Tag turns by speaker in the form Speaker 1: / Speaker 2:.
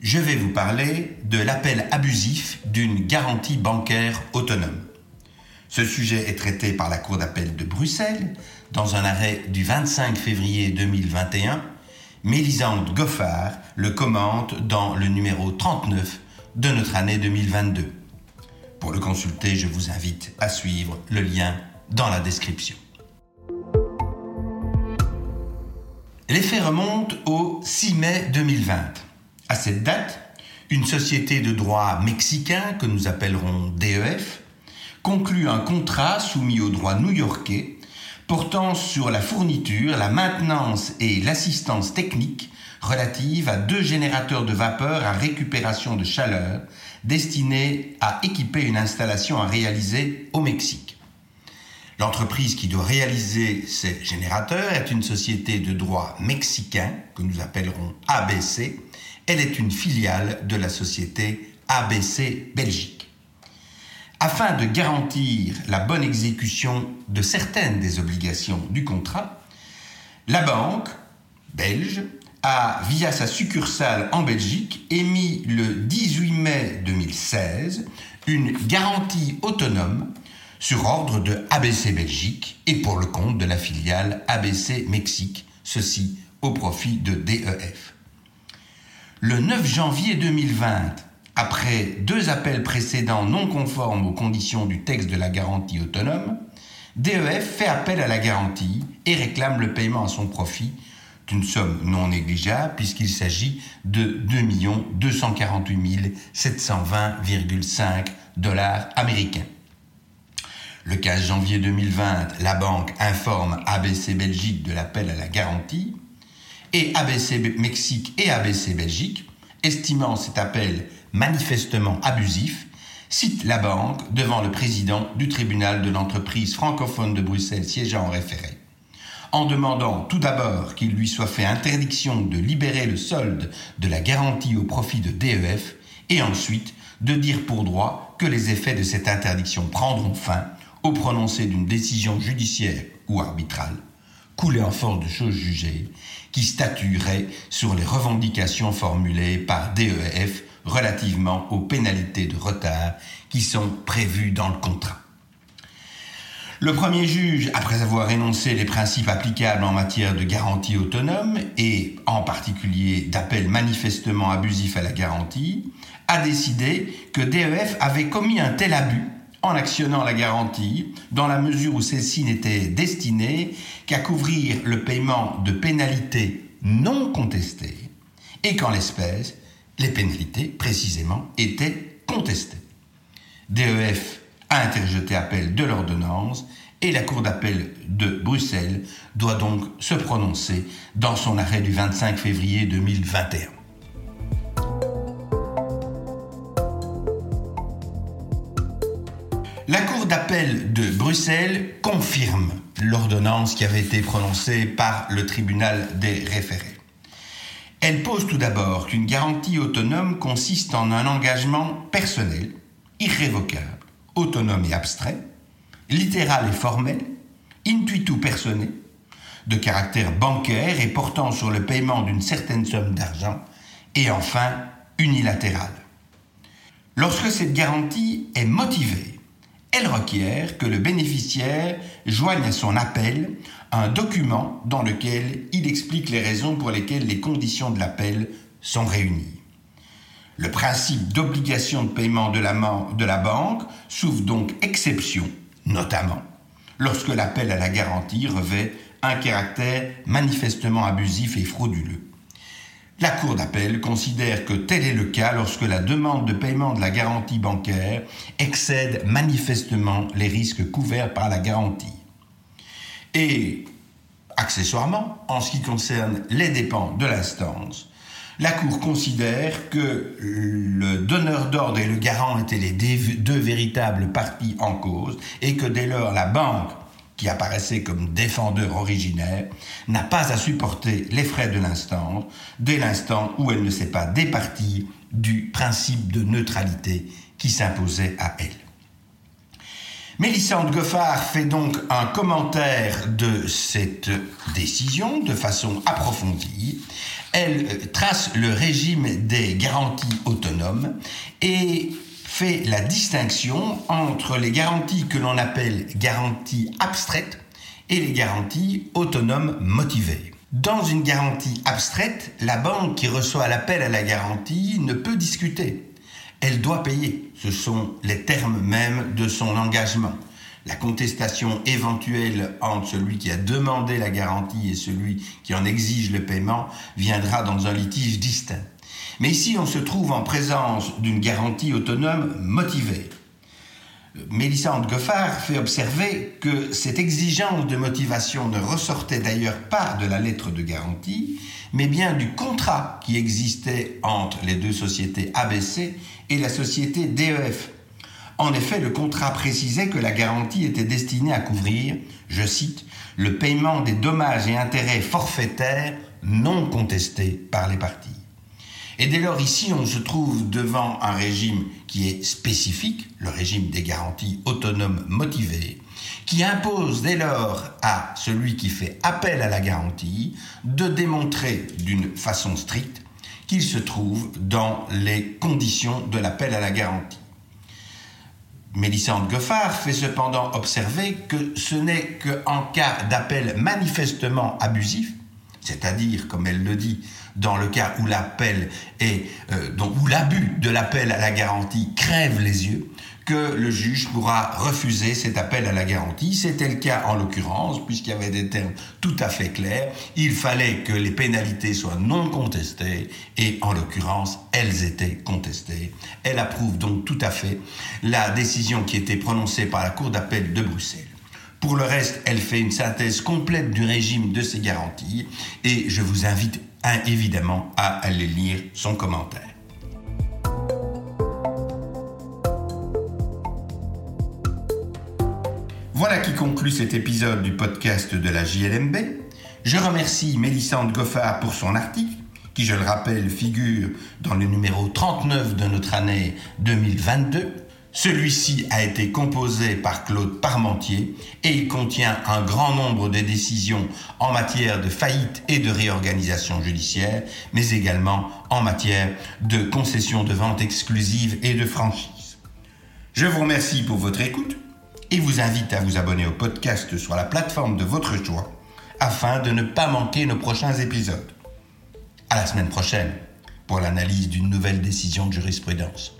Speaker 1: je vais vous parler de l'appel abusif d'une garantie bancaire autonome. Ce sujet est traité par la Cour d'appel de Bruxelles dans un arrêt du 25 février 2021. Mélisande Goffard le commente dans le numéro 39 de notre année 2022. Pour le consulter, je vous invite à suivre le lien dans la description. Les faits remontent au 6 mai 2020. À cette date, une société de droit mexicain, que nous appellerons DEF, conclut un contrat soumis au droit new-yorkais portant sur la fourniture, la maintenance et l'assistance technique relative à deux générateurs de vapeur à récupération de chaleur destinés à équiper une installation à réaliser au Mexique. L'entreprise qui doit réaliser ces générateurs est une société de droit mexicain que nous appellerons ABC. Elle est une filiale de la société ABC Belgique. Afin de garantir la bonne exécution de certaines des obligations du contrat, la banque belge a, via sa succursale en Belgique, émis le 18 mai 2016 une garantie autonome sur ordre de ABC Belgique et pour le compte de la filiale ABC Mexique, ceci au profit de DEF. Le 9 janvier 2020, après deux appels précédents non conformes aux conditions du texte de la garantie autonome, DEF fait appel à la garantie et réclame le paiement à son profit d'une somme non négligeable puisqu'il s'agit de 2 248 720,5 dollars américains. Le 15 janvier 2020, la banque informe ABC Belgique de l'appel à la garantie et ABC Mexique et ABC Belgique, estimant cet appel manifestement abusif, cite la banque devant le président du tribunal de l'entreprise francophone de Bruxelles siégeant en référé, en demandant tout d'abord qu'il lui soit fait interdiction de libérer le solde de la garantie au profit de DEF et ensuite de dire pour droit que les effets de cette interdiction prendront fin au prononcé d'une décision judiciaire ou arbitrale, coulée en force de choses jugées, qui statuerait sur les revendications formulées par DEF relativement aux pénalités de retard qui sont prévues dans le contrat. Le premier juge, après avoir énoncé les principes applicables en matière de garantie autonome et en particulier d'appel manifestement abusif à la garantie, a décidé que DEF avait commis un tel abus en actionnant la garantie, dans la mesure où celle-ci n'était destinée qu'à couvrir le paiement de pénalités non contestées, et qu'en l'espèce, les pénalités, précisément, étaient contestées. DEF a interjeté appel de l'ordonnance et la Cour d'appel de Bruxelles doit donc se prononcer dans son arrêt du 25 février 2021. D'appel de Bruxelles confirme l'ordonnance qui avait été prononcée par le tribunal des référés. Elle pose tout d'abord qu'une garantie autonome consiste en un engagement personnel, irrévocable, autonome et abstrait, littéral et formel, intuitu personné, de caractère bancaire et portant sur le paiement d'une certaine somme d'argent, et enfin unilatéral. Lorsque cette garantie est motivée, elle requiert que le bénéficiaire joigne à son appel un document dans lequel il explique les raisons pour lesquelles les conditions de l'appel sont réunies. Le principe d'obligation de paiement de la, banque s'ouvre donc exception, notamment lorsque l'appel à la garantie revêt un caractère manifestement abusif et frauduleux. La Cour d'appel considère que tel est le cas lorsque la demande de paiement de la garantie bancaire excède manifestement les risques couverts par la garantie. Et, accessoirement, en ce qui concerne les dépenses de l'instance, La Cour considère que le donneur d'ordre et le garant étaient les deux véritables parties en cause et que dès lors la banque, qui apparaissait comme défendeur originaire, n'a pas à supporter les frais de l'instance dès l'instant où elle ne s'est pas départie du principe de neutralité qui s'imposait à elle. Mélissande Goffard fait donc un commentaire de cette décision de façon approfondie. Elle trace le régime des garanties autonomes et fait la distinction entre les garanties que l'on appelle garanties abstraites et les garanties autonomes motivées. Dans une garantie abstraite, la banque qui reçoit l'appel à la garantie ne peut discuter elle doit payer. Ce sont les termes mêmes de son engagement. La contestation éventuelle entre celui qui a demandé la garantie et celui qui en exige le paiement viendra dans un litige distinct. Mais ici, on se trouve en présence d'une garantie autonome motivée. Mélissande Goffard fait observer que cette exigence de motivation ne ressortait d'ailleurs pas de la lettre de garantie, mais bien du contrat qui existait entre les deux sociétés ABC et la société DEF. En effet, le contrat précisait que la garantie était destinée à couvrir, je cite, le paiement des dommages et intérêts forfaitaires non contestés par les parties. Et dès lors, ici, on se trouve devant un régime qui est spécifique, le régime des garanties autonomes motivées, qui impose dès lors à celui qui fait appel à la garantie de démontrer d'une façon stricte qu'il se trouve dans les conditions de l'appel à la garantie. Mélissande Goffard fait cependant observer que ce n'est qu'en cas d'appel manifestement abusif, c'est-à-dire, comme elle le dit, dans le cas où l'appel est, euh, où l'abus de l'appel à la garantie crève les yeux, que le juge pourra refuser cet appel à la garantie. C'était le cas en l'occurrence, puisqu'il y avait des termes tout à fait clairs. Il fallait que les pénalités soient non contestées, et en l'occurrence, elles étaient contestées. Elle approuve donc tout à fait la décision qui était prononcée par la Cour d'appel de Bruxelles. Pour le reste, elle fait une synthèse complète du régime de ces garanties, et je vous invite évidemment à aller lire son commentaire. Voilà qui conclut cet épisode du podcast de la JLMB. Je remercie Mélissande Goffard pour son article, qui, je le rappelle, figure dans le numéro 39 de notre année 2022. Celui-ci a été composé par Claude Parmentier et il contient un grand nombre de décisions en matière de faillite et de réorganisation judiciaire, mais également en matière de concession de vente exclusive et de franchise. Je vous remercie pour votre écoute et vous invite à vous abonner au podcast sur la plateforme de votre choix afin de ne pas manquer nos prochains épisodes. À la semaine prochaine pour l'analyse d'une nouvelle décision de jurisprudence.